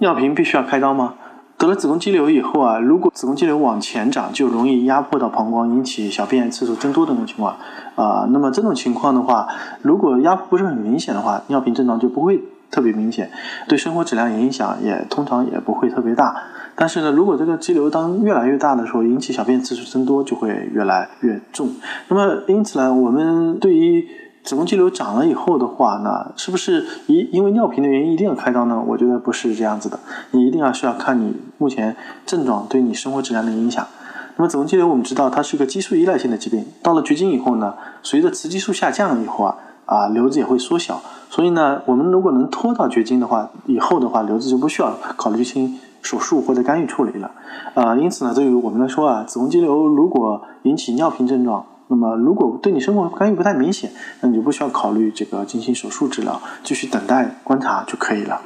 尿频必须要开刀吗？得了子宫肌瘤以后啊，如果子宫肌瘤往前长，就容易压迫到膀胱，引起小便次数增多的情况啊。那么这种情况的话，如果压迫不是很明显的话，尿频症状就不会特别明显，对生活质量影响也通常也不会特别大。但是呢，如果这个肌瘤当越来越大的时候，引起小便次数增多，就会越来越重。那么因此呢，我们对于子宫肌瘤长了以后的话呢，是不是因因为尿频的原因一定要开刀呢？我觉得不是这样子的，你一定要需要看你目前症状对你生活质量的影响。那么子宫肌瘤我们知道它是个激素依赖性的疾病，到了绝经以后呢，随着雌激素下降以后啊，啊瘤子也会缩小。所以呢，我们如果能拖到绝经的话，以后的话瘤子就不需要考虑进行手术或者干预处理了。啊，因此呢，对于我们来说啊，子宫肌瘤如果引起尿频症状，那么，如果对你生活干预不太明显，那你就不需要考虑这个进行手术治疗，继续等待观察就可以了。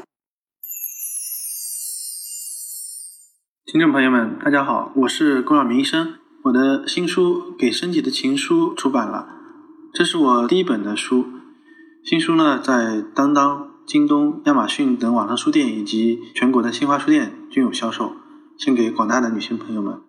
听众朋友们，大家好，我是龚晓明医生。我的新书《给身体的情书》出版了，这是我第一本的书。新书呢，在当当、京东、亚马逊等网上书店以及全国的新华书店均有销售，献给广大的女性朋友们。